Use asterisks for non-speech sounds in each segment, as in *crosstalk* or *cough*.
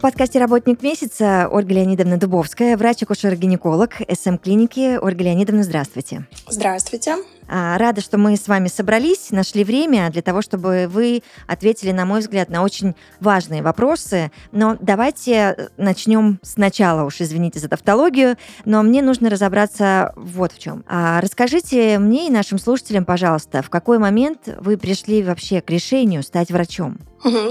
В подкасте «Работник месяца» Ольга Леонидовна Дубовская, врач-акушер-гинеколог СМ-клиники. Ольга Леонидовна, здравствуйте. Здравствуйте. А, Рада, что мы с вами собрались, нашли время для того, чтобы вы ответили, на мой взгляд, на очень важные вопросы. Но давайте начнем сначала, уж извините за тавтологию, но мне нужно разобраться вот в чем. А, расскажите мне и нашим слушателям, пожалуйста, в какой момент вы пришли вообще к решению стать врачом?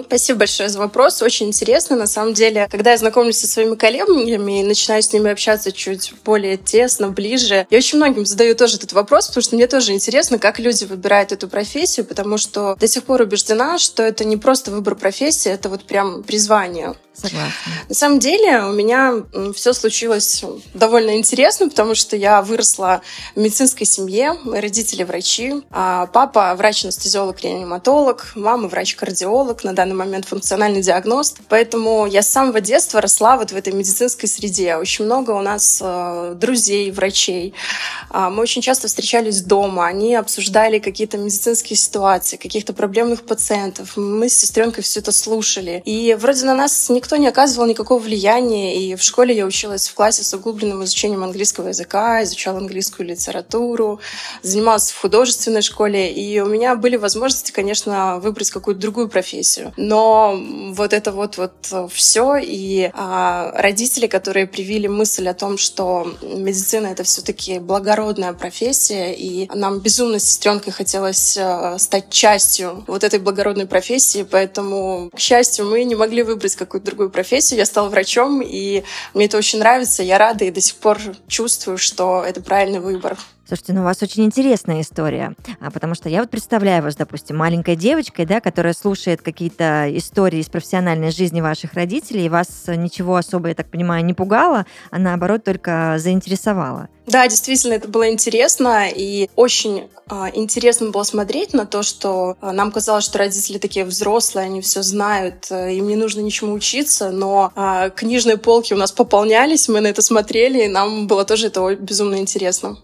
Спасибо большое за вопрос. Очень интересно. На самом деле, когда я знакомлюсь со своими коллегами и начинаю с ними общаться чуть более тесно, ближе, я очень многим задаю тоже этот вопрос, потому что мне тоже интересно, как люди выбирают эту профессию, потому что до сих пор убеждена, что это не просто выбор профессии, это вот прям призвание. Согласна. На самом деле у меня все случилось довольно интересно, потому что я выросла в медицинской семье, мои родители врачи, а папа врач-анестезиолог, реаниматолог, мама врач-кардиолог, на данный момент функциональный диагност. Поэтому я с самого детства росла вот в этой медицинской среде. Очень много у нас э, друзей, врачей. А, мы очень часто встречались дома, они обсуждали какие-то медицинские ситуации, каких-то проблемных пациентов. Мы с сестренкой все это слушали. И вроде на нас никто никто не оказывал никакого влияния. И в школе я училась в классе с углубленным изучением английского языка, изучала английскую литературу, занималась в художественной школе. И у меня были возможности, конечно, выбрать какую-то другую профессию. Но вот это вот, вот все. И а, родители, которые привили мысль о том, что медицина — это все таки благородная профессия, и нам безумно с сестренкой хотелось а, стать частью вот этой благородной профессии, поэтому, к счастью, мы не могли выбрать какую-то другую другую профессию. Я стала врачом, и мне это очень нравится. Я рада и до сих пор чувствую, что это правильный выбор. Слушайте, ну у вас очень интересная история, а, потому что я вот представляю вас, допустим, маленькой девочкой, да, которая слушает какие-то истории из профессиональной жизни ваших родителей, и вас ничего особо, я так понимаю, не пугало, а наоборот только заинтересовало. Да, действительно, это было интересно, и очень а, интересно было смотреть на то, что а, нам казалось, что родители такие взрослые, они все знают, э, им не нужно ничему учиться, но книжные полки у нас пополнялись, мы на это смотрели, и нам было тоже это безумно интересно.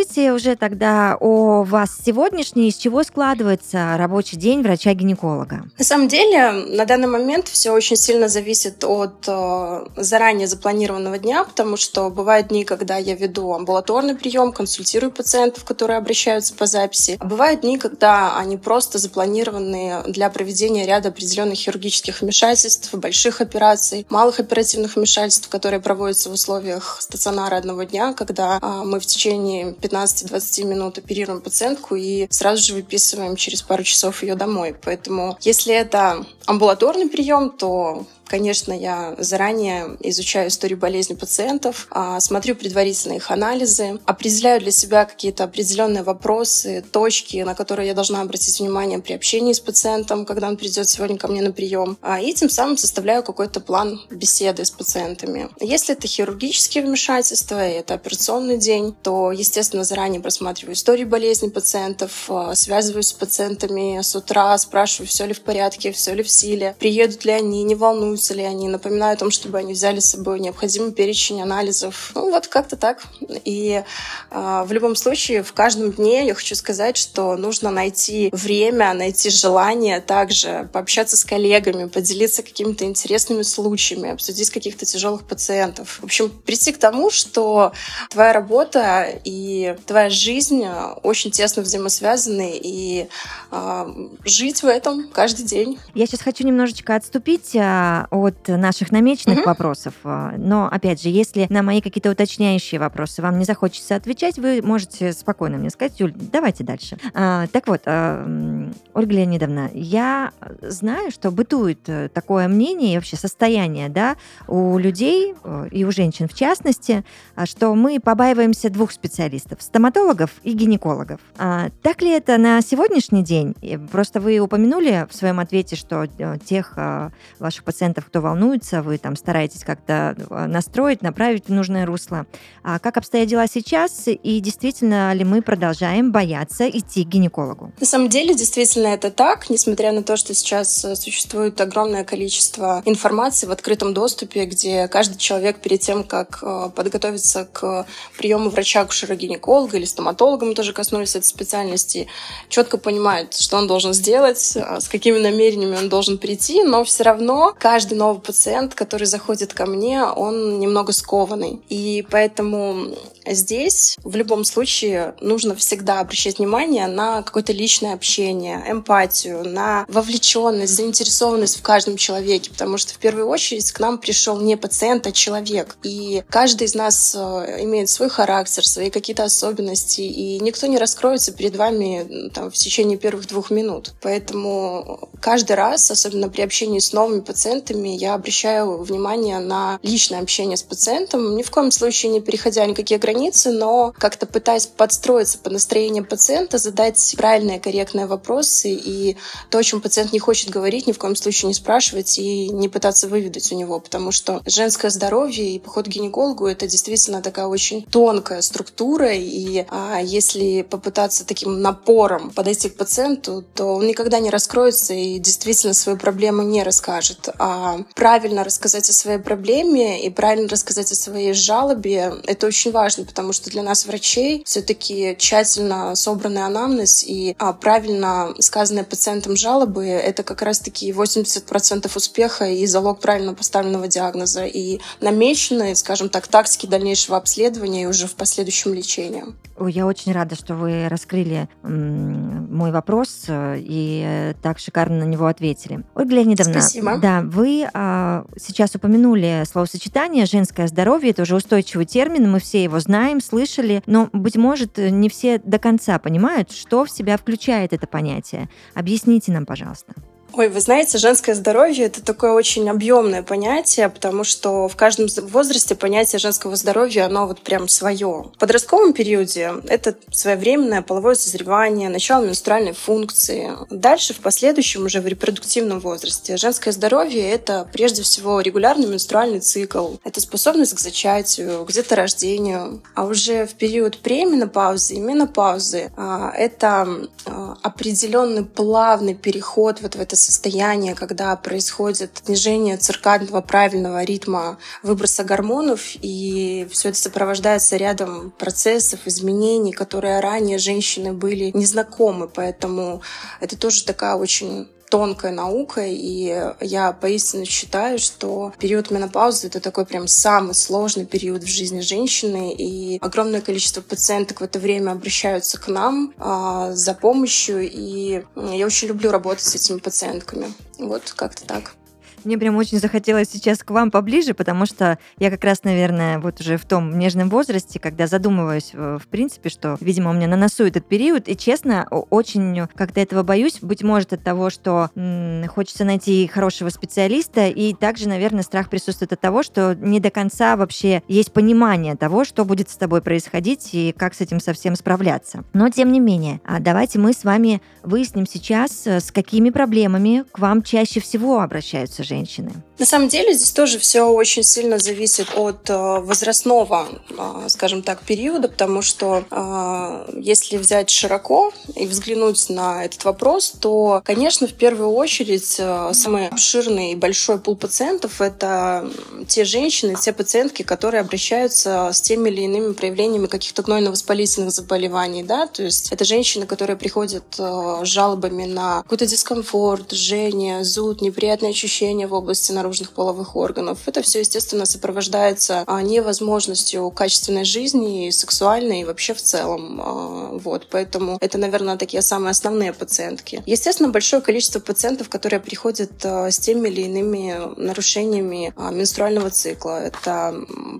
Расскажите уже тогда о вас сегодняшней, из чего складывается рабочий день врача-гинеколога? На самом деле, на данный момент все очень сильно зависит от э, заранее запланированного дня, потому что бывают дни, когда я веду амбулаторный прием, консультирую пациентов, которые обращаются по записи. А бывают дни, когда они просто запланированы для проведения ряда определенных хирургических вмешательств, больших операций, малых оперативных вмешательств, которые проводятся в условиях стационара одного дня, когда а, мы в течение 15-20 минут оперируем пациентку и сразу же выписываем через пару часов ее домой. Поэтому если это амбулаторный прием, то Конечно, я заранее изучаю историю болезни пациентов, а, смотрю предварительно их анализы, определяю для себя какие-то определенные вопросы, точки, на которые я должна обратить внимание при общении с пациентом, когда он придет сегодня ко мне на прием. А, и тем самым составляю какой-то план беседы с пациентами. Если это хирургические вмешательства и это операционный день, то, естественно, заранее просматриваю историю болезни пациентов, а, связываюсь с пациентами с утра, спрашиваю, все ли в порядке, все ли в силе, приедут ли они, не волнуются волнуются ли они, напоминаю о том, чтобы они взяли с собой необходимый перечень анализов. Ну, вот как-то так. И э, в любом случае, в каждом дне я хочу сказать, что нужно найти время, найти желание также пообщаться с коллегами, поделиться какими-то интересными случаями, обсудить каких-то тяжелых пациентов. В общем, прийти к тому, что твоя работа и твоя жизнь очень тесно взаимосвязаны, и э, жить в этом каждый день. Я сейчас хочу немножечко отступить а, от наших намеченных угу. вопросов. А, но, опять же, если на мои какие-то уточняющие вопросы вам не захочется отвечать, вы можете спокойно мне сказать, Юль, давайте дальше. А, так вот, а, Ольга Леонидовна, я знаю, что бытует э, такое мнение и вообще состояние да, у людей э, и у женщин в частности, а, что мы побаиваемся двух специалистов, стоматологов и гинекологов. А, так ли это на сегодняшний день? Просто вы упомянули в своем ответе, что тех ваших пациентов, кто волнуется, вы там стараетесь как-то настроить, направить в нужное русло. А как обстоят дела сейчас? И действительно ли мы продолжаем бояться идти к гинекологу? На самом деле, действительно, это так, несмотря на то, что сейчас существует огромное количество информации в открытом доступе, где каждый человек перед тем, как подготовиться к приему врача-акушера-гинеколога или стоматолога, мы тоже коснулись этой специальности, четко понимает, что он должен сделать, с какими намерениями он должен прийти, но все равно каждый новый пациент, который заходит ко мне, он немного скованный. И поэтому здесь в любом случае нужно всегда обращать внимание на какое-то личное общение, эмпатию, на вовлеченность, заинтересованность в каждом человеке, потому что в первую очередь к нам пришел не пациент, а человек. И каждый из нас э, имеет свой характер, свои какие-то особенности, и никто не раскроется перед вами там, в течение первых двух минут. Поэтому каждый раз, особенно при общении с новыми пациентами, я обращаю внимание на личное общение с пациентом, ни в коем случае не переходя никакие границы, но как-то пытаясь подстроиться по настроению пациента, задать правильные, корректные вопросы и то, о чем пациент не хочет говорить, ни в коем случае не спрашивать и не пытаться выведать у него, потому что женское здоровье и поход к гинекологу — это действительно такая очень тонкая структура, и а, если попытаться таким напором подойти к пациенту, то он никогда не раскроется и действительно свою проблему не расскажет. А правильно рассказать о своей проблеме и правильно рассказать о своей жалобе — это очень важно, потому что для нас, врачей, все-таки тщательно собранный анамнез и а, правильно сказанные пациентом жалобы — это как раз-таки 80% успеха и залог правильно поставленного диагноза и намеченные, скажем так, тактики дальнейшего обследования и уже в последующем лечении. Я очень рада, что вы раскрыли мой вопрос э, и так шикарно на него ответили. Ольга Леонидовна, Спасибо. да, вы а, сейчас упомянули словосочетание «женское здоровье». Это уже устойчивый термин, мы все его знаем, слышали, но, быть может, не все до конца понимают, что в себя включает это понятие. Объясните нам, пожалуйста. Ой, вы знаете, женское здоровье — это такое очень объемное понятие, потому что в каждом возрасте понятие женского здоровья, оно вот прям свое. В подростковом периоде это своевременное половое созревание, начало менструальной функции. Дальше, в последующем, уже в репродуктивном возрасте, женское здоровье — это прежде всего регулярный менструальный цикл, это способность к зачатию, к деторождению. А уже в период пременопаузы и менопаузы а, это а, определенный плавный переход вот в это состояние, когда происходит снижение циркадного правильного ритма выброса гормонов, и все это сопровождается рядом процессов, изменений, которые ранее женщины были незнакомы. Поэтому это тоже такая очень тонкая наука, и я поистине считаю, что период менопаузы — это такой прям самый сложный период в жизни женщины, и огромное количество пациенток в это время обращаются к нам а, за помощью, и я очень люблю работать с этими пациентками. Вот как-то так. Мне прям очень захотелось сейчас к вам поближе, потому что я как раз, наверное, вот уже в том нежном возрасте, когда задумываюсь, э, в принципе, что, видимо, у меня на носу этот период, и, честно, очень как-то этого боюсь, быть может, от того, что м- хочется найти хорошего специалиста, и также, наверное, страх присутствует от того, что не до конца вообще есть понимание того, что будет с тобой происходить и как с этим совсем справляться. Но, тем не менее, а давайте мы с вами выясним сейчас, э, с какими проблемами к вам чаще всего обращаются женщины? На самом деле здесь тоже все очень сильно зависит от э, возрастного, э, скажем так, периода, потому что э, если взять широко и взглянуть на этот вопрос, то, конечно, в первую очередь самый обширный и большой пул пациентов — это те женщины, те пациентки, которые обращаются с теми или иными проявлениями каких-то гнойно-воспалительных заболеваний, да, то есть это женщины, которые приходят с жалобами на какой-то дискомфорт, жжение, зуд, неприятные ощущения, в области наружных половых органов. Это все, естественно, сопровождается а, невозможностью качественной жизни, и сексуальной, и вообще в целом. А, вот, поэтому это, наверное, такие самые основные пациентки. Естественно, большое количество пациентов, которые приходят а, с теми или иными нарушениями менструального цикла. Это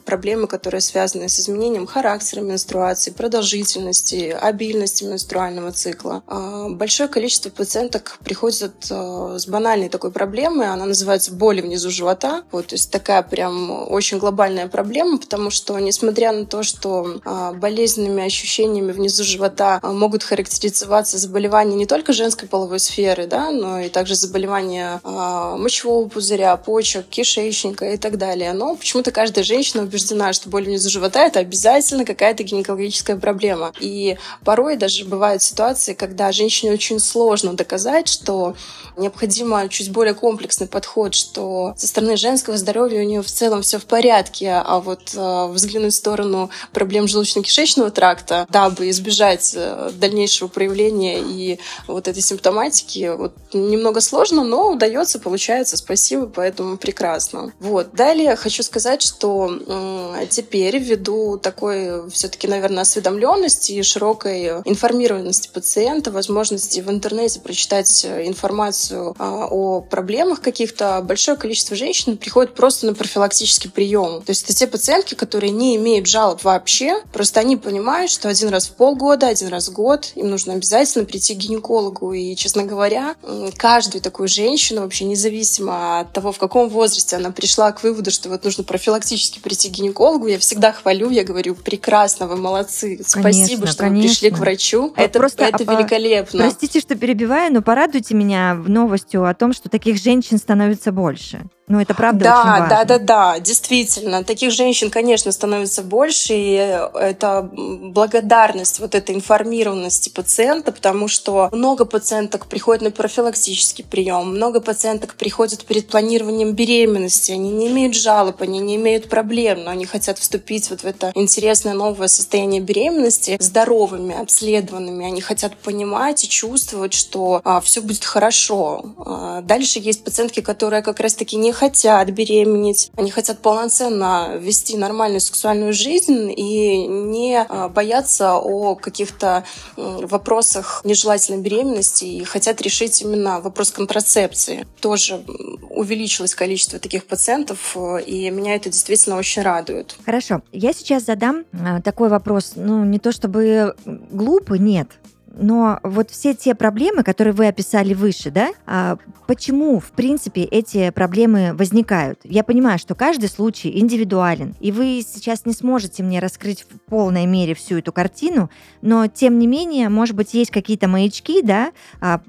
проблемы, которые связаны с изменением характера менструации, продолжительности, обильности менструального цикла. Большое количество пациенток приходят с банальной такой проблемой, она называется боли внизу живота. Вот, то есть такая прям очень глобальная проблема, потому что, несмотря на то, что а, болезненными ощущениями внизу живота могут характеризоваться заболевания не только женской половой сферы, да, но и также заболевания мочевого пузыря, почек, кишечника и так далее. Но почему-то каждая женщина убеждена, что боль внизу живота — это обязательно какая-то гинекологическая проблема. И порой даже бывают ситуации, когда женщине очень сложно доказать, что необходимо чуть более комплексный подход, что со стороны женского здоровья у нее в целом все в порядке, а вот э, взглянуть в сторону проблем желудочно-кишечного тракта, дабы избежать э, дальнейшего проявления и вот этой симптоматики, вот немного сложно, но удается, получается, спасибо, поэтому прекрасно. Вот. Далее хочу сказать, что э, теперь ввиду такой все-таки, наверное, осведомленности и широкой информированности пациента, возможности в интернете прочитать информацию а, о проблемах каких-то, большое количество женщин приходит просто на профилактический прием. То есть это те пациентки, которые не имеют жалоб вообще, просто они понимают, что один раз в полгода, один раз в год им нужно обязательно прийти к гинекологу. И, честно говоря, каждую такую женщину, вообще независимо от того, в каком возрасте она пришла к выводу, что вот нужно профилактически прийти к гинекологу, я всегда хвалю, я говорю, прекрасно, вы молодцы, спасибо, конечно, что конечно. вы пришли к врачу. Это просто, это а, великолепно. Простите, что перебиваю, но порадуйте меня новостью о том, что таких женщин становится больше. Ну, это правда да, очень важно. Да, да, да, действительно. Таких женщин, конечно, становится больше, и это благодарность вот этой информированности пациента, потому что много пациенток приходят на профилактический прием, много пациенток приходят перед планированием беременности, они не имеют жалоб, они не имеют проблем, но они хотят вступить вот в это интересное новое состояние беременности здоровыми, обследованными, они хотят понимать и чувствовать, что а, все будет хорошо. А, дальше есть пациентки, которые как раз-таки не хотят беременеть, они хотят полноценно вести нормальную сексуальную жизнь и не а, бояться о каких-то вопросах нежелательной беременности и хотят решить именно вопрос контрацепции. Тоже увеличилось количество таких пациентов, и меня это действительно очень радует. Хорошо. Я сейчас задам а, такой вопрос, ну, не то чтобы глупый, нет, но вот все те проблемы, которые вы описали выше, да, а почему, в принципе, эти проблемы возникают? Я понимаю, что каждый случай индивидуален, и вы сейчас не сможете мне раскрыть в полной мере всю эту картину, но, тем не менее, может быть, есть какие-то маячки, да, а,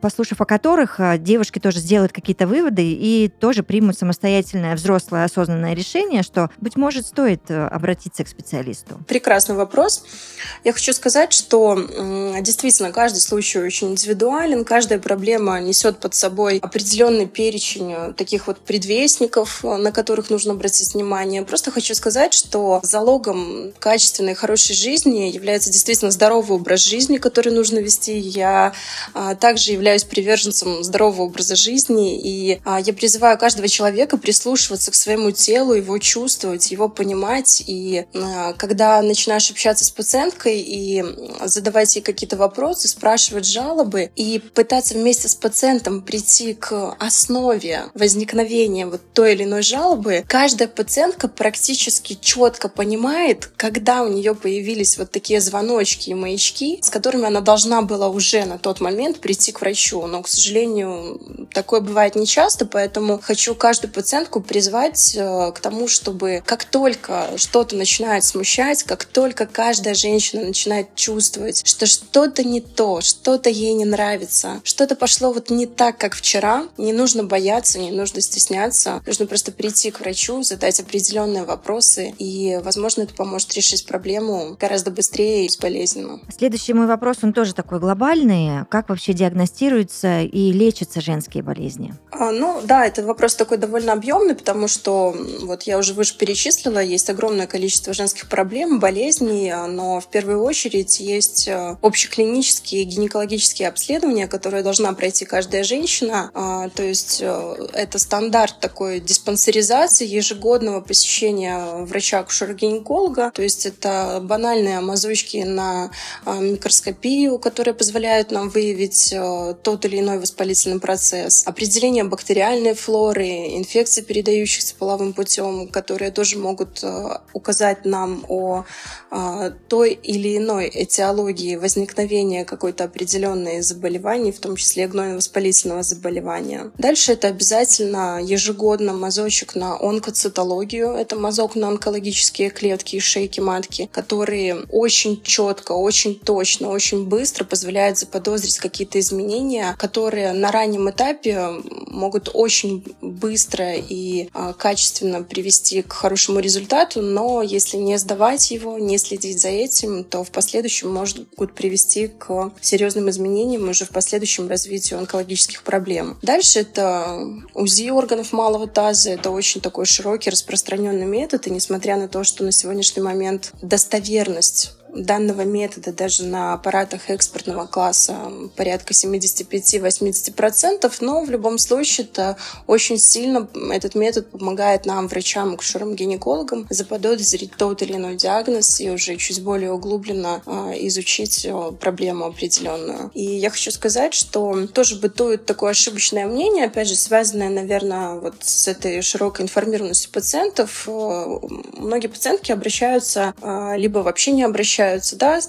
послушав о которых, а, девушки тоже сделают какие-то выводы и тоже примут самостоятельное взрослое осознанное решение, что, быть может, стоит э, обратиться к специалисту. Прекрасный вопрос. Я хочу сказать, что действительно каждый случай очень индивидуален, каждая проблема несет под собой определенный перечень э, таких вот предвестников, э, на которых нужно обратить внимание. Просто хочу сказать, что залогом качественной, хорошей жизни является действительно здоровый образ жизни, который нужно вести. Я а, также являюсь приверженцем здорового образа жизни, и а, я призываю каждого человека прислушиваться к своему телу, его чувствовать, его понимать. И а, когда начинаешь общаться с пациенткой и задавать ей какие-то вопросы, спрашивать жалобы и пытаться вместе с пациентом прийти к основе возникновения вот той или иной жалобы, каждая пациентка практически четко понимает, когда у нее появились вот такие звоночки и маячки, с которыми она должна была уже на тот момент прийти к врачу. Но, к сожалению, такое бывает нечасто, поэтому хочу каждую пациентку призвать э, к тому, чтобы как только что-то начинает смущать, как только каждая женщина начинает чувствовать, что что что-то не то, что-то ей не нравится, что-то пошло вот не так, как вчера, не нужно бояться, не нужно стесняться, нужно просто прийти к врачу, задать определенные вопросы, и, возможно, это поможет решить проблему гораздо быстрее и безболезненно. Следующий мой вопрос, он тоже такой глобальный. Как вообще диагностируются и лечатся женские болезни? А, ну, да, это вопрос такой довольно объемный, потому что, вот я уже выше перечислила, есть огромное количество женских проблем, болезней, но в первую очередь есть общеклинические клинические гинекологические обследования, которые должна пройти каждая женщина. А, то есть э, это стандарт такой диспансеризации ежегодного посещения врача-акушера-гинеколога. То есть это банальные мазочки на а, микроскопию, которые позволяют нам выявить э, тот или иной воспалительный процесс. Определение бактериальной флоры, инфекций, передающихся половым путем, которые тоже могут э, указать нам о той или иной этиологии возникновения какой-то определенной заболевания, в том числе гнойно-воспалительного заболевания. Дальше это обязательно ежегодно мазочек на онкоцитологию. Это мазок на онкологические клетки и шейки матки, которые очень четко, очень точно, очень быстро позволяют заподозрить какие-то изменения, которые на раннем этапе могут очень быстро и а, качественно привести к хорошему результату, но если не сдавать его, не следить за этим, то в последующем могут привести к серьезным изменениям уже в последующем развитию онкологических проблем. Дальше это УЗИ органов малого таза. Это очень такой широкий, распространенный метод. И несмотря на то, что на сегодняшний момент достоверность данного метода даже на аппаратах экспортного класса порядка 75-80%, но в любом случае это очень сильно этот метод помогает нам, врачам, акушерам, гинекологам, заподозрить тот или иной диагноз и уже чуть более углубленно а, изучить проблему определенную. И я хочу сказать, что тоже бытует такое ошибочное мнение, опять же, связанное, наверное, вот с этой широкой информированностью пациентов. Многие пациентки обращаются, а, либо вообще не обращаются обращаются, да,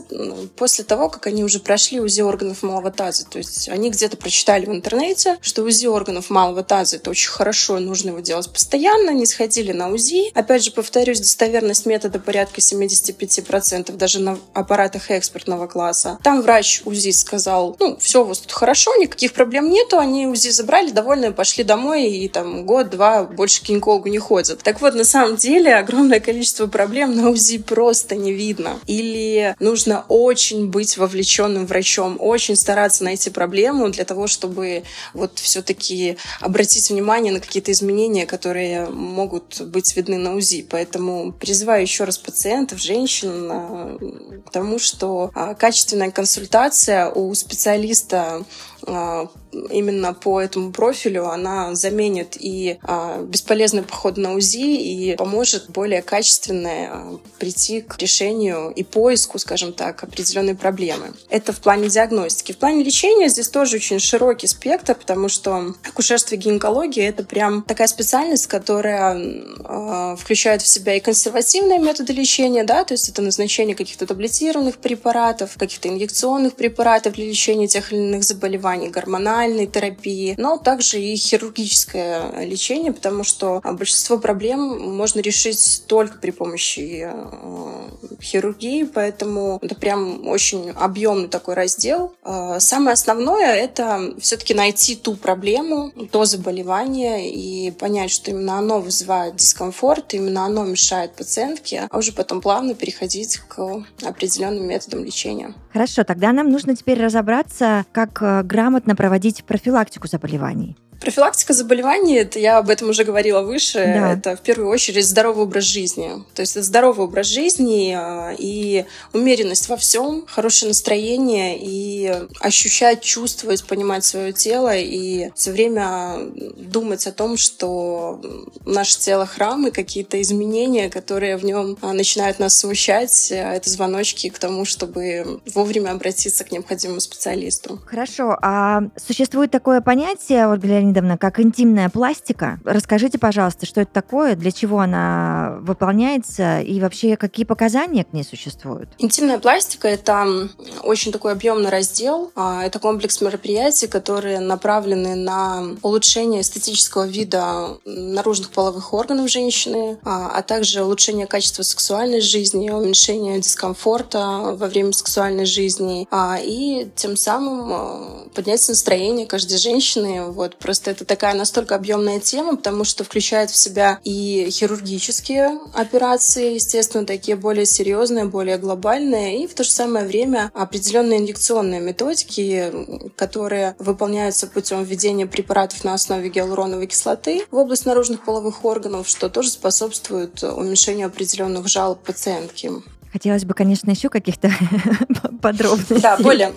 после того, как они уже прошли УЗИ органов малого таза. То есть они где-то прочитали в интернете, что УЗИ органов малого таза это очень хорошо, нужно его делать постоянно, не сходили на УЗИ. Опять же, повторюсь, достоверность метода порядка 75%, даже на аппаратах экспертного класса. Там врач УЗИ сказал, ну, все у вас тут хорошо, никаких проблем нету, они УЗИ забрали, довольны, пошли домой, и там год-два больше к гинекологу не ходят. Так вот, на самом деле, огромное количество проблем на УЗИ просто не видно. Или нужно очень быть вовлеченным врачом, очень стараться найти проблему для того, чтобы вот все-таки обратить внимание на какие-то изменения, которые могут быть видны на УЗИ. Поэтому призываю еще раз пациентов, женщин а, к тому, что а, качественная консультация у специалиста именно по этому профилю она заменит и а, бесполезный поход на УЗИ и поможет более качественно а, прийти к решению и поиску, скажем так, определенной проблемы. Это в плане диагностики. В плане лечения здесь тоже очень широкий спектр, потому что акушерство и гинекология — это прям такая специальность, которая включает в себя и консервативные методы лечения, да, то есть это назначение каких-то таблетированных препаратов, каких-то инъекционных препаратов для лечения тех или иных заболеваний, гормональных гормональной терапии, но также и хирургическое лечение, потому что большинство проблем можно решить только при помощи э, хирургии, поэтому это прям очень объемный такой раздел. Э, самое основное — это все-таки найти ту проблему, то заболевание и понять, что именно оно вызывает дискомфорт, именно оно мешает пациентке, а уже потом плавно переходить к определенным методам лечения. Хорошо, тогда нам нужно теперь разобраться, как э, грамотно проводить профилактику заболеваний. Профилактика заболеваний, это я об этом уже говорила выше, да. это в первую очередь здоровый образ жизни. То есть это здоровый образ жизни а, и умеренность во всем, хорошее настроение и ощущать, чувствовать, понимать свое тело и все время думать о том, что наше тело храм и какие-то изменения, которые в нем а, начинают нас смущать, а, это звоночки к тому, чтобы вовремя обратиться к необходимому специалисту. Хорошо. А существует такое понятие, Ольга Леонидовна, как интимная пластика. Расскажите, пожалуйста, что это такое, для чего она выполняется и вообще какие показания к ней существуют? Интимная пластика — это очень такой объемный раздел. А, это комплекс мероприятий, которые направлены на улучшение эстетического вида наружных половых органов женщины, а, а также улучшение качества сексуальной жизни, уменьшение дискомфорта во время сексуальной жизни а, и тем самым поднять настроение каждой женщины. Вот просто Просто это такая настолько объемная тема, потому что включает в себя и хирургические операции, естественно, такие более серьезные, более глобальные, и в то же самое время определенные инъекционные методики, которые выполняются путем введения препаратов на основе гиалуроновой кислоты в область наружных половых органов, что тоже способствует уменьшению определенных жалоб пациентки. Хотелось бы, конечно, еще каких-то *laughs* подробностей. Да, более.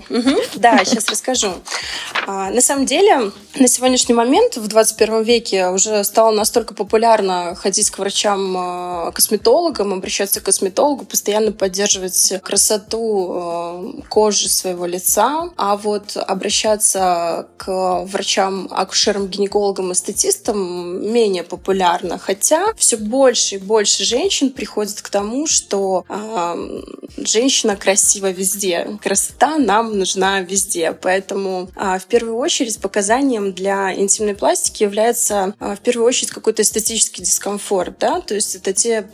Да, сейчас расскажу. А, на самом деле, на сегодняшний момент в 21 веке уже стало настолько популярно ходить к врачам-косметологам, а, обращаться к косметологу, постоянно поддерживать красоту а, кожи своего лица, а вот обращаться к врачам-акушерам, гинекологам и статистам менее популярно. Хотя все больше и больше женщин приходят к тому, что женщина красива везде. Красота нам нужна везде. Поэтому э, в первую очередь показанием для интимной пластики является э, в первую очередь какой-то эстетический дискомфорт. Да? То есть это те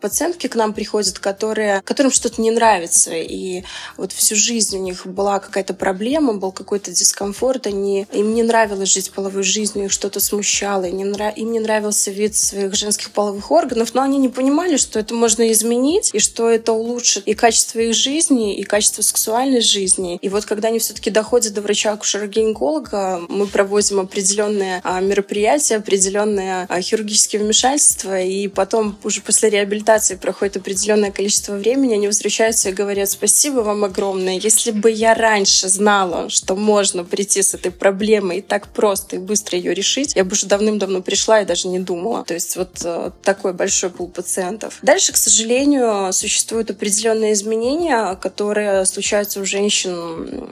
пациентки к нам приходят, которые, которым что-то не нравится. И вот всю жизнь у них была какая-то проблема, был какой-то дискомфорт. Они, им не нравилось жить половой жизнью, их что-то смущало. Им не, нрав, им не нравился вид своих женских половых органов, но они не понимали, что это можно изменить, и что это улучшит и качество их жизни, и качество сексуальной жизни. И вот когда они все-таки доходят до врача-акушера-гинеколога, мы проводим определенные а, мероприятия, определенные а, хирургические вмешательства, и потом уже после реабилитации проходит определенное количество времени, они возвращаются и говорят спасибо вам огромное. Если бы я раньше знала, что можно прийти с этой проблемой и так просто и быстро ее решить, я бы уже давным-давно пришла и даже не думала. То есть вот э, такой большой пул пациентов. Дальше, к сожалению, существуют определенные изменения, которые случаются у женщин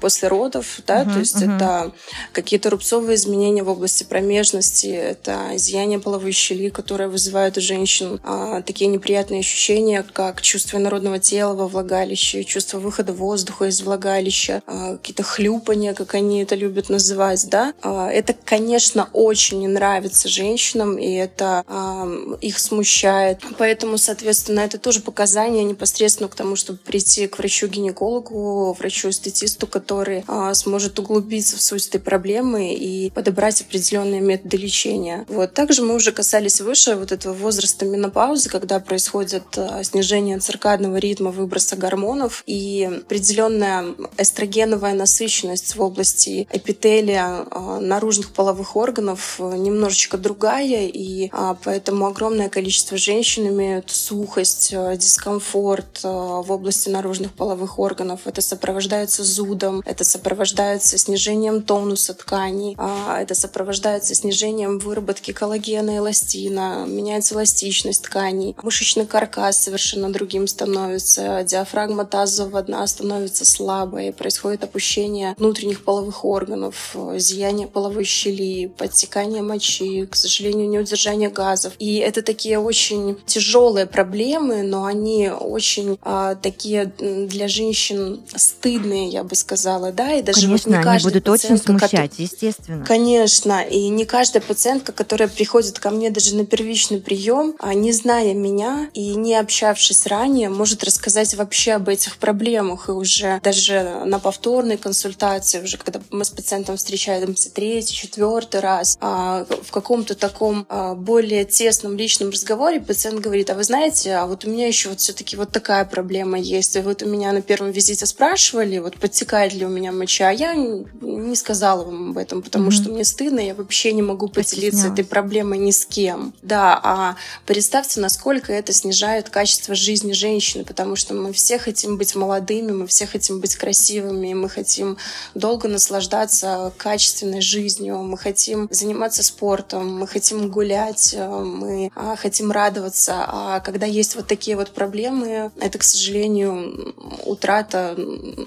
после родов, да, uh-huh, то есть uh-huh. это какие-то рубцовые изменения в области промежности, это изъяние половой щели, которые вызывают у женщин а, такие неприятные ощущения, как чувство народного тела во влагалище, чувство выхода воздуха из влагалища, а, какие-то хлюпания, как они это любят называть, да. А, это, конечно, очень не нравится женщинам, и это а, их смущает. Поэтому, соответственно, это тоже показания непосредственно к тому, чтобы прийти к врачу-гинекологу, врачу-эстетисту, который а, сможет углубиться в суть этой проблемы и подобрать определенные методы лечения. Вот. Также мы уже касались выше вот этого возраста менопаузы, когда происходит а, снижение циркадного ритма выброса гормонов и определенная эстрогеновая насыщенность в области эпителия а, наружных половых органов немножечко другая, и поэтому огромное количество женщин имеют сухость, дискомфорт в области наружных половых органов. Это сопровождается зудом, это сопровождается снижением тонуса тканей, это сопровождается снижением выработки коллагена и эластина, меняется эластичность тканей, мышечный каркас совершенно другим становится, диафрагма тазового дна становится слабой, происходит опущение внутренних половых органов, зияние половой щели, подтекание мочи, к сожалению, неудержание газов. И это такие очень тяжелые проблемы, но они очень а, такие для женщин стыдные, я бы сказала, да, и даже Конечно, вот не они будут очень смущать, который... естественно. Конечно, и не каждая пациентка, которая приходит ко мне даже на первичный прием, а не зная меня и не общавшись ранее, может рассказать вообще об этих проблемах и уже даже на повторной консультации, уже когда мы с пациентом встречаемся третий, четвертый раз, а, в каком-то таком а, более тесном личном разговоре пациент говорит, а вы знаете, а вот у меня еще вот все-таки вот такая проблема есть. И вот у меня на первом визите спрашивали, вот подтекает ли у меня моча, а я не сказала вам об этом, потому mm-hmm. что мне стыдно, я вообще не могу поделиться этой проблемой ни с кем. Да, а представьте, насколько это снижает качество жизни женщины, потому что мы все хотим быть молодыми, мы все хотим быть красивыми, мы хотим долго наслаждаться качественной жизнью, мы хотим заниматься спортом, мы хотим гулять, э, мы а, хотим радоваться. А когда есть вот такие вот проблемы, это, к сожалению, утрата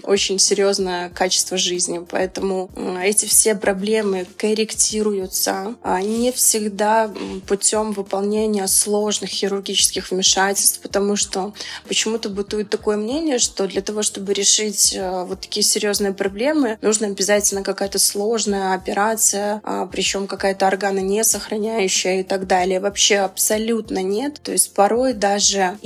очень серьезное качество жизни. Поэтому эти все проблемы корректируются а не всегда путем выполнения сложных хирургических вмешательств, потому что почему-то бытует такое мнение, что для того, чтобы решить э, вот такие серьезные проблемы, нужно обязательно какая-то сложная операция, а, причем какая-то органа не сохраняющая и так далее. Вообще абсолютно нет. То есть порой даже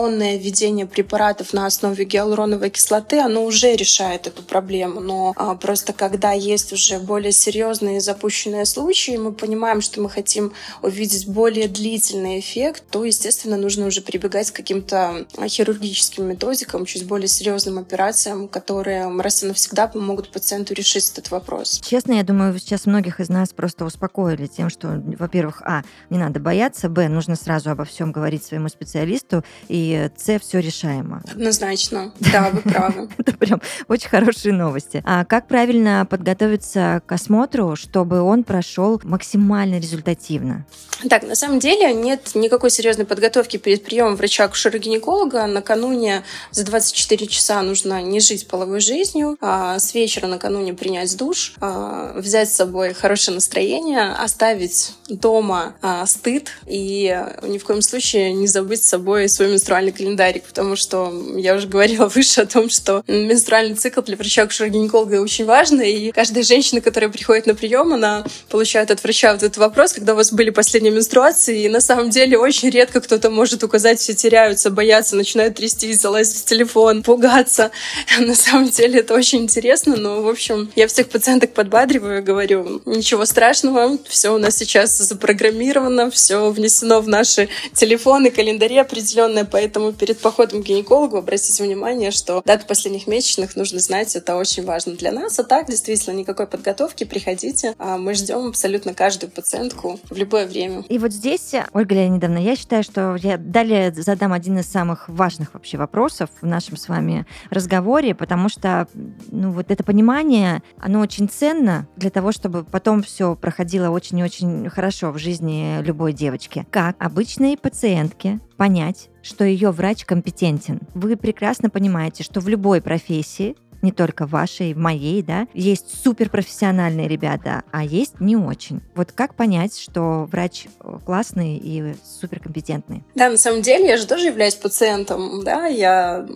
инъекционное введение препаратов на основе гиалуроновой кислоты, оно уже решает эту проблему. Но а, просто когда есть уже более серьезные запущенные случаи, мы понимаем, что мы хотим увидеть более длительный эффект, то, естественно, нужно уже прибегать к каким-то хирургическим методикам, чуть более серьезным операциям, которые раз и навсегда помогут пациенту решить этот вопрос. Честно, я думаю, сейчас многих из нас просто успокоили тем, что, во-первых, а, не надо бояться, б, нужно сразу обо всем говорить своему специалисту, и и С все решаемо. Однозначно. Да, вы правы. *laughs* Это прям очень хорошие новости. А как правильно подготовиться к осмотру, чтобы он прошел максимально результативно? Так, на самом деле нет никакой серьезной подготовки перед приемом врача-акушера-гинеколога. Накануне за 24 часа нужно не жить половой жизнью, а с вечера накануне принять душ, а, взять с собой хорошее настроение, оставить дома а, стыд и ни в коем случае не забыть с собой свой менструальный календарик, потому что я уже говорила выше о том, что менструальный цикл для врача-акушера-гинеколога очень важный, и каждая женщина, которая приходит на прием, она получает от врача вот этот вопрос, когда у вас были последние менструации, и на самом деле очень редко кто-то может указать, все теряются, боятся, начинают трястись, залазить в телефон, пугаться. *laughs* На самом деле это очень интересно, но, в общем, я всех пациенток подбадриваю, говорю, ничего страшного, все у нас сейчас запрограммировано, все внесено в наши телефоны, календари определенные, поэтому перед походом к гинекологу обратите внимание, что дату последних месячных нужно знать, это очень важно для нас. А так, действительно, никакой подготовки, приходите, а мы ждем абсолютно каждую пациентку в любое время. И вот здесь, Ольга Леонидовна, я считаю, что я далее задам один из самых важных вообще вопросов в нашем с вами разговоре, потому что ну, вот это понимание, оно очень ценно для того, чтобы потом все проходило очень и очень хорошо в жизни любой девочки. Как обычной пациентке понять, что ее врач компетентен? Вы прекрасно понимаете, что в любой профессии не только вашей, моей, да, есть суперпрофессиональные ребята, а есть не очень. Вот как понять, что врач э, классный и суперкомпетентный? Да, на самом деле я же тоже являюсь пациентом, да, я,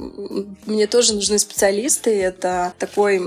мне тоже нужны специалисты, это такой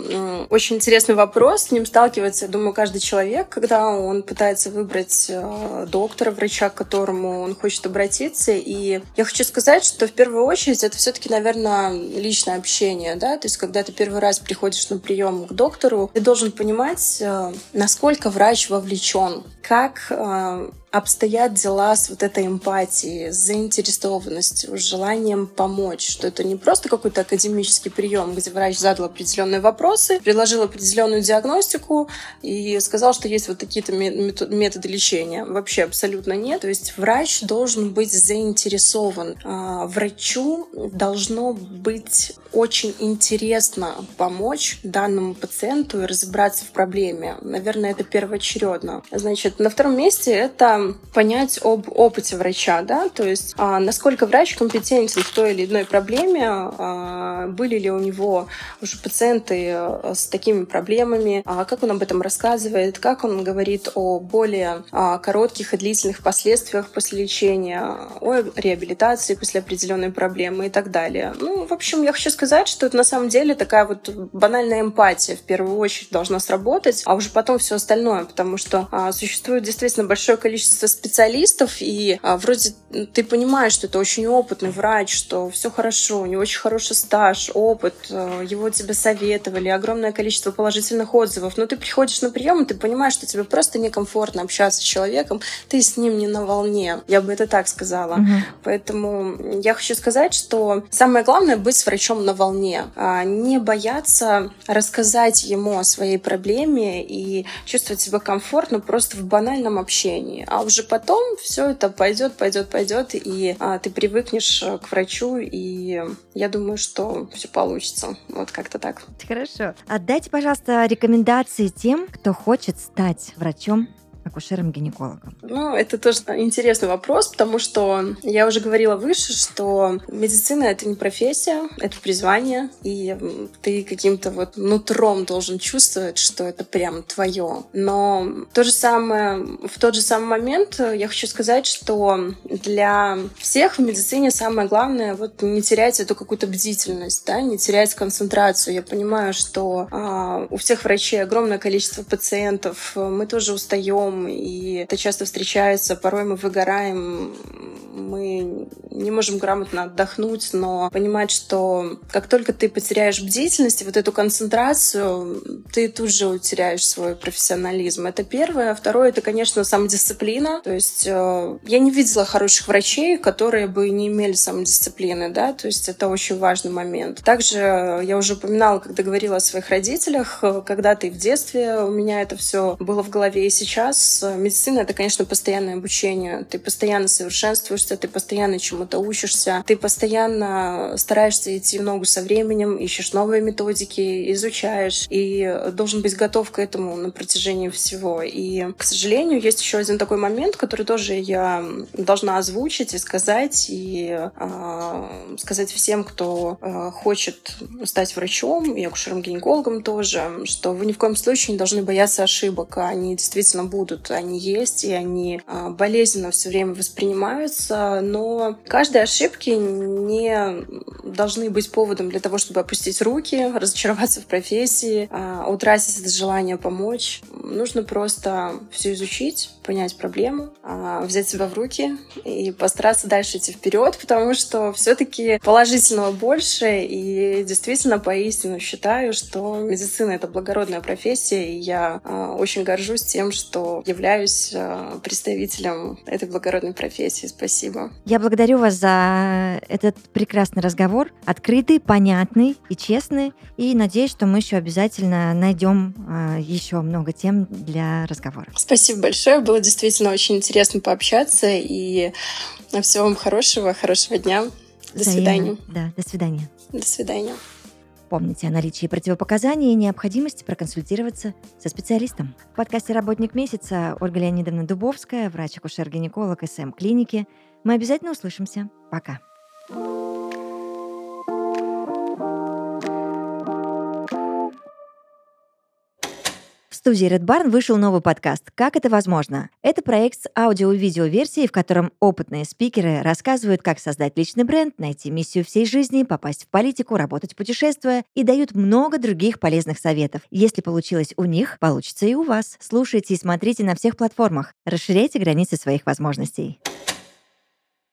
очень интересный вопрос, с ним сталкивается, я думаю, каждый человек, когда он пытается выбрать э, доктора, врача, к которому он хочет обратиться, и я хочу сказать, что в первую очередь это все-таки, наверное, личное общение, да, то есть когда ты первый раз приходишь на прием к доктору, ты должен понимать, э, насколько врач вовлечен, как э, обстоят дела с вот этой эмпатией, с заинтересованностью, с желанием помочь, что это не просто какой-то академический прием, где врач задал определенные вопросы, предложил определенную диагностику и сказал, что есть вот такие-то методы лечения. Вообще абсолютно нет. То есть врач должен быть заинтересован. А, врачу должно быть очень интересно помочь данному пациенту и разобраться в проблеме. Наверное, это первоочередно. Значит, на втором месте это понять об опыте врача, да, то есть а, насколько врач компетентен в той или иной проблеме, а, были ли у него уже пациенты а, с такими проблемами, а, как он об этом рассказывает, как он говорит о более а, коротких и длительных последствиях после лечения, о реабилитации после определенной проблемы и так далее. Ну, в общем, я хочу сказать, что это на самом деле такая вот банальная эмпатия в первую очередь должна сработать, а уже потом все остальное, потому что а, существует действительно большое количество количество специалистов, и а, вроде ты понимаешь, что это очень опытный врач, что все хорошо, у него очень хороший стаж, опыт, э, его тебе советовали, огромное количество положительных отзывов, но ты приходишь на прием, и ты понимаешь, что тебе просто некомфортно общаться с человеком, ты с ним не на волне, я бы это так сказала. Угу. Поэтому я хочу сказать, что самое главное быть с врачом на волне, а не бояться рассказать ему о своей проблеме и чувствовать себя комфортно просто в банальном общении. А уже потом все это пойдет, пойдет, пойдет, и а, ты привыкнешь э, к врачу, и я думаю, что все получится. Вот как-то так. Хорошо. Отдайте, пожалуйста, рекомендации тем, кто хочет стать врачом акушером-гинекологом? Ну, это тоже интересный вопрос, потому что я уже говорила выше, что медицина — это не профессия, это призвание, и ты каким-то вот нутром должен чувствовать, что это прям твое. Но то же самое, в тот же самый момент я хочу сказать, что для всех в медицине самое главное вот не терять эту какую-то бдительность, да, не терять концентрацию. Я понимаю, что а, у всех врачей огромное количество пациентов, мы тоже устаем, и это часто встречается. Порой мы выгораем, мы не можем грамотно отдохнуть, но понимать, что как только ты потеряешь бдительность и вот эту концентрацию, ты тут же утеряешь свой профессионализм. Это первое. Второе — это, конечно, самодисциплина. То есть э, я не видела хороших врачей, которые бы не имели самодисциплины, да, то есть это очень важный момент. Также я уже упоминала, когда говорила о своих родителях, когда ты в детстве, у меня это все было в голове и сейчас. Медицина — это, конечно, постоянное обучение. Ты постоянно совершенствуешь двигаешься, ты постоянно чему-то учишься, ты постоянно стараешься идти в ногу со временем, ищешь новые методики, изучаешь, и должен быть готов к этому на протяжении всего. И, к сожалению, есть еще один такой момент, который тоже я должна озвучить и сказать, и э, сказать всем, кто э, хочет стать врачом и акушером-гинекологом тоже, что вы ни в коем случае не должны бояться ошибок. Они действительно будут, они есть, и они э, болезненно все время воспринимаются, но каждой ошибки не должны быть поводом для того, чтобы опустить руки, разочароваться в профессии, э, утратить это желание помочь. Нужно просто все изучить, понять проблему, э, взять себя в руки и постараться дальше идти вперед, потому что все-таки положительного больше, и действительно поистину считаю, что медицина — это благородная профессия, и я очень горжусь тем, что являюсь э, представителем этой благородной профессии. Спасибо. Я благодарю вас за этот прекрасный разговор, открытый, понятный и честный, и надеюсь, что мы еще обязательно найдем э, еще много тем для разговора. Спасибо большое, было действительно очень интересно пообщаться, и всего вам хорошего, хорошего дня. До Взаимно. свидания. Да, до свидания. До свидания. Помните о наличии противопоказаний и необходимости проконсультироваться со специалистом. В подкасте «Работник месяца» Ольга Леонидовна Дубовская, врач-акушер-гинеколог СМ-клиники. Мы обязательно услышимся. Пока. В студии Red Barn вышел новый подкаст «Как это возможно?». Это проект с аудио- и видеоверсией, в котором опытные спикеры рассказывают, как создать личный бренд, найти миссию всей жизни, попасть в политику, работать путешествуя и дают много других полезных советов. Если получилось у них, получится и у вас. Слушайте и смотрите на всех платформах. Расширяйте границы своих возможностей.